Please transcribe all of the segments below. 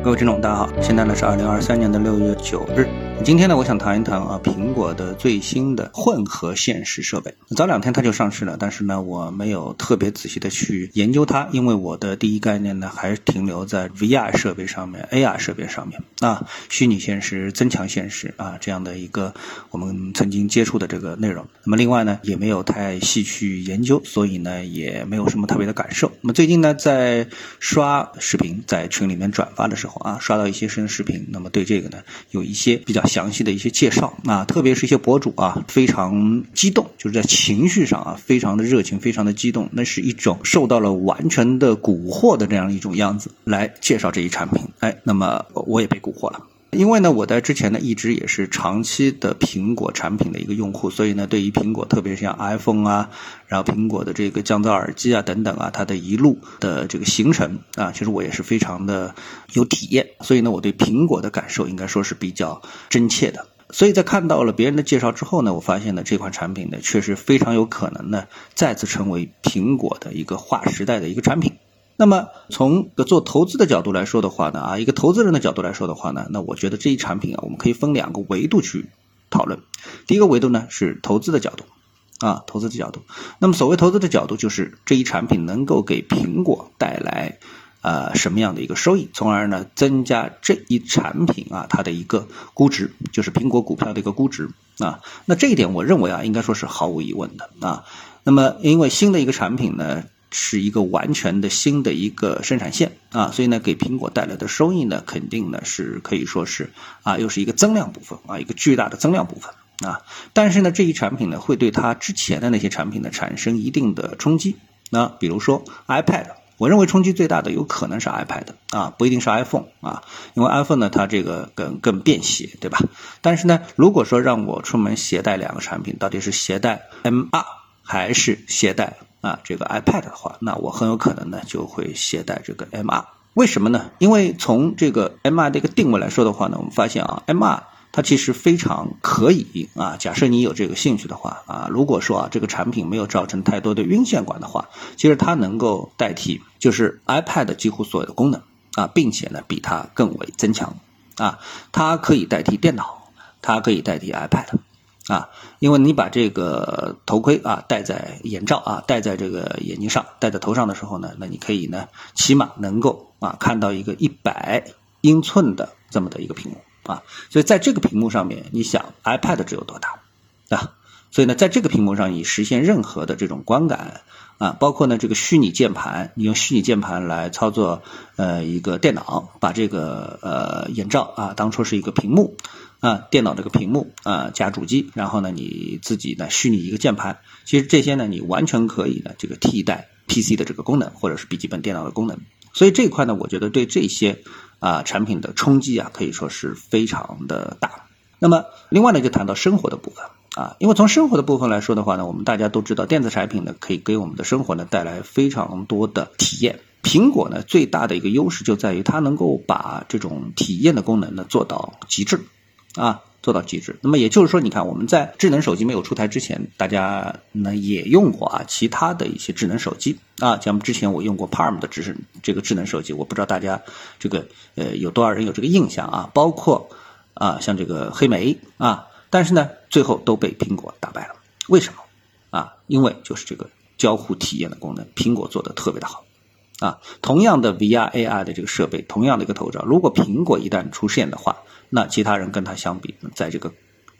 各位听众，大家好，现在呢是二零二三年的六月九日。今天呢，我想谈一谈啊，苹果的最新的混合现实设备。早两天它就上市了，但是呢，我没有特别仔细的去研究它，因为我的第一概念呢，还停留在 VR 设备上面、AR 设备上面啊，虚拟现实、增强现实啊这样的一个我们曾经接触的这个内容。那么另外呢，也没有太细去研究，所以呢，也没有什么特别的感受。那么最近呢，在刷视频，在群里面转发的时候啊，刷到一些新视频，那么对这个呢，有一些比较。详细的一些介绍啊，特别是一些博主啊，非常激动，就是在情绪上啊，非常的热情，非常的激动，那是一种受到了完全的蛊惑的这样一种样子来介绍这一产品。哎，那么我也被蛊惑了。因为呢，我在之前呢一直也是长期的苹果产品的一个用户，所以呢，对于苹果，特别像 iPhone 啊，然后苹果的这个降噪耳机啊等等啊，它的一路的这个形成啊，其实我也是非常的有体验，所以呢，我对苹果的感受应该说是比较真切的。所以在看到了别人的介绍之后呢，我发现呢，这款产品呢，确实非常有可能呢，再次成为苹果的一个划时代的一个产品。那么从个做投资的角度来说的话呢，啊，一个投资人的角度来说的话呢，那我觉得这一产品啊，我们可以分两个维度去讨论。第一个维度呢是投资的角度，啊，投资的角度。那么所谓投资的角度，就是这一产品能够给苹果带来呃什么样的一个收益，从而呢增加这一产品啊它的一个估值，就是苹果股票的一个估值啊。那这一点我认为啊，应该说是毫无疑问的啊。那么因为新的一个产品呢。是一个完全的新的一个生产线啊，所以呢，给苹果带来的收益呢，肯定呢是可以说是啊，又是一个增量部分啊，一个巨大的增量部分啊。但是呢，这一产品呢，会对它之前的那些产品呢产生一定的冲击。那比如说 iPad，我认为冲击最大的有可能是 iPad 啊，不一定是 iPhone 啊，因为 iPhone 呢它这个更更便携，对吧？但是呢，如果说让我出门携带两个产品，到底是携带 M2 还是携带？啊，这个 iPad 的话，那我很有可能呢就会携带这个 MR，。为什么呢？因为从这个 MR 的一个定位来说的话呢，我们发现啊，MR 它其实非常可以啊。假设你有这个兴趣的话啊，如果说啊这个产品没有造成太多的晕线管的话，其实它能够代替就是 iPad 几乎所有的功能啊，并且呢比它更为增强啊。它可以代替电脑，它可以代替 iPad。啊，因为你把这个头盔啊戴在眼罩啊戴在这个眼睛上，戴在头上的时候呢，那你可以呢起码能够啊看到一个一百英寸的这么的一个屏幕啊，所以在这个屏幕上面，你想 iPad 只有多大啊？所以呢，在这个屏幕上你实现任何的这种观感啊，包括呢这个虚拟键盘，你用虚拟键盘来操作呃一个电脑，把这个呃眼罩啊当初是一个屏幕。啊，电脑这个屏幕啊，加主机，然后呢，你自己呢虚拟一个键盘，其实这些呢，你完全可以呢这个替代 PC 的这个功能，或者是笔记本电脑的功能。所以这一块呢，我觉得对这些啊产品的冲击啊，可以说是非常的大。那么另外呢，就谈到生活的部分啊，因为从生活的部分来说的话呢，我们大家都知道，电子产品呢可以给我们的生活呢带来非常多的体验。苹果呢最大的一个优势就在于它能够把这种体验的功能呢做到极致。啊，做到极致。那么也就是说，你看我们在智能手机没有出台之前，大家呢也用过啊其他的一些智能手机啊，像之前我用过 Palm 的智这个智能手机，我不知道大家这个呃有多少人有这个印象啊？包括啊像这个黑莓啊，但是呢最后都被苹果打败了。为什么？啊，因为就是这个交互体验的功能，苹果做的特别的好。啊，同样的 VR AR 的这个设备，同样的一个头罩，如果苹果一旦出现的话，那其他人跟它相比，在这个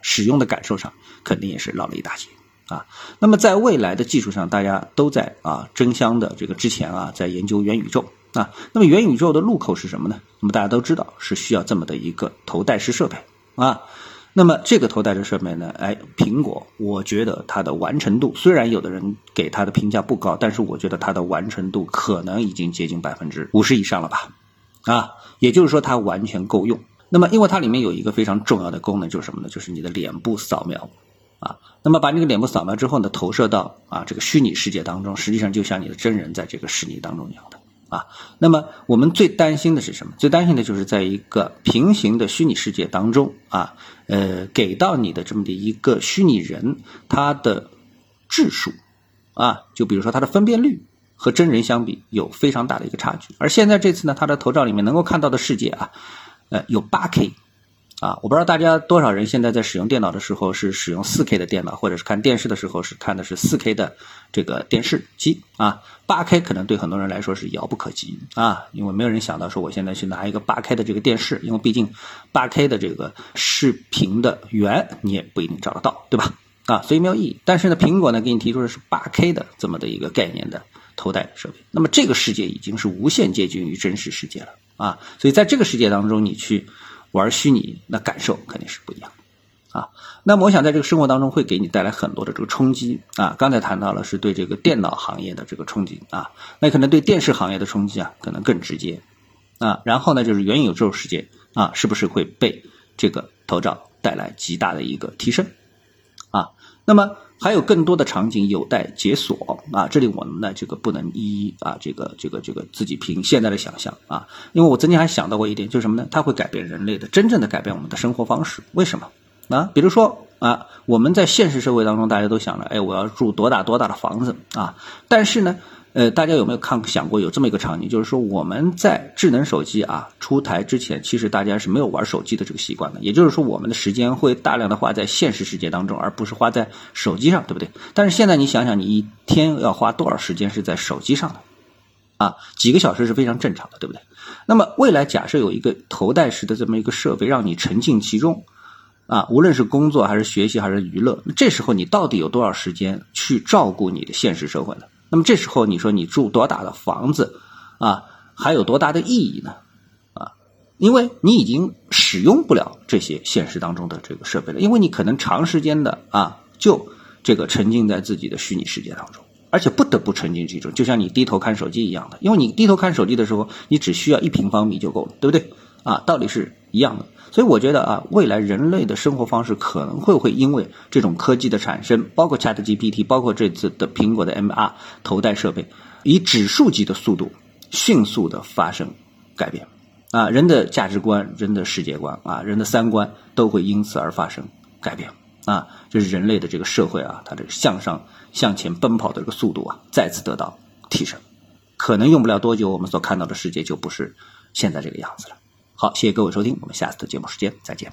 使用的感受上，肯定也是落了一大截啊。那么在未来的技术上，大家都在啊争相的这个之前啊，在研究元宇宙啊。那么元宇宙的入口是什么呢？那么大家都知道是需要这么的一个头戴式设备啊。那么这个头戴式设备呢？哎，苹果，我觉得它的完成度虽然有的人给它的评价不高，但是我觉得它的完成度可能已经接近百分之五十以上了吧？啊，也就是说它完全够用。那么因为它里面有一个非常重要的功能，就是什么呢？就是你的脸部扫描啊。那么把这个脸部扫描之后呢，投射到啊这个虚拟世界当中，实际上就像你的真人在这个实拟当中一样的。啊，那么我们最担心的是什么？最担心的就是在一个平行的虚拟世界当中啊，呃，给到你的这么的一个虚拟人，他的质数啊，就比如说它的分辨率和真人相比有非常大的一个差距。而现在这次呢，他的头罩里面能够看到的世界啊，呃，有八 K。啊，我不知道大家多少人现在在使用电脑的时候是使用 4K 的电脑，或者是看电视的时候是看的是 4K 的这个电视机啊。8K 可能对很多人来说是遥不可及啊，因为没有人想到说我现在去拿一个 8K 的这个电视，因为毕竟 8K 的这个视频的源你也不一定找得到，对吧？啊，所以没有意义。但是呢，苹果呢给你提出的是 8K 的这么的一个概念的头戴设备，那么这个世界已经是无限接近于真实世界了啊，所以在这个世界当中你去。玩虚拟，那感受肯定是不一样，啊，那么我想在这个生活当中会给你带来很多的这个冲击啊。刚才谈到了是对这个电脑行业的这个冲击啊，那可能对电视行业的冲击啊，可能更直接啊。然后呢，就是元宇宙世界啊，是不是会被这个头罩带来极大的一个提升啊？那么。还有更多的场景有待解锁啊！这里我们呢，这个不能一一啊，这个这个这个自己凭现在的想象啊，因为我曾经还想到过一点，就是什么呢？它会改变人类的，真正的改变我们的生活方式。为什么啊？比如说啊，我们在现实社会当中，大家都想着，哎，我要住多大多大的房子啊？但是呢？呃，大家有没有看想过有这么一个场景，就是说我们在智能手机啊出台之前，其实大家是没有玩手机的这个习惯的。也就是说，我们的时间会大量的花在现实世界当中，而不是花在手机上，对不对？但是现在你想想，你一天要花多少时间是在手机上的？啊，几个小时是非常正常的，对不对？那么未来假设有一个头戴式的这么一个设备，让你沉浸其中，啊，无论是工作还是学习还是娱乐，这时候你到底有多少时间去照顾你的现实社会呢？那么这时候你说你住多大的房子，啊，还有多大的意义呢？啊，因为你已经使用不了这些现实当中的这个设备了，因为你可能长时间的啊，就这个沉浸在自己的虚拟世界当中，而且不得不沉浸其中，就像你低头看手机一样的，因为你低头看手机的时候，你只需要一平方米就够了，对不对？啊，道理是一样的。所以我觉得啊，未来人类的生活方式可能会会因为这种科技的产生，包括 Chat GPT，包括这次的苹果的 MR 头戴设备，以指数级的速度迅速的发生改变，啊，人的价值观、人的世界观啊、人的三观都会因此而发生改变，啊，这是人类的这个社会啊，它这个向上向前奔跑的这个速度啊，再次得到提升，可能用不了多久，我们所看到的世界就不是现在这个样子了。好，谢谢各位收听，我们下次的节目时间再见。